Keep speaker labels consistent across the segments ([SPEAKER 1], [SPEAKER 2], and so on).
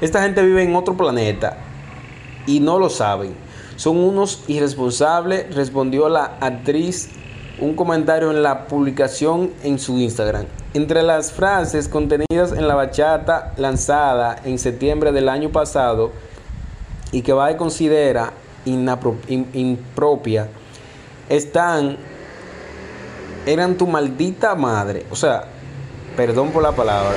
[SPEAKER 1] Esta gente vive en otro planeta y no lo saben. Son unos irresponsables, respondió la actriz un comentario en la publicación en su Instagram. Entre las frases contenidas en la bachata lanzada en septiembre del año pasado y que Vae considera impropia, están, eran tu maldita madre. O sea, perdón por la palabra.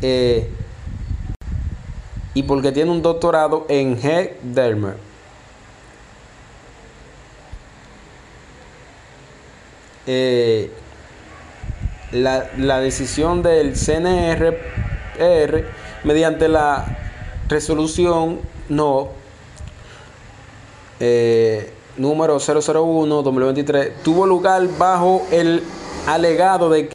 [SPEAKER 1] Eh, y porque tiene un doctorado en Head Dermer. Eh, la, la, decisión del CNR mediante la resolución no eh, número 001-2023 tuvo lugar bajo el alegado de que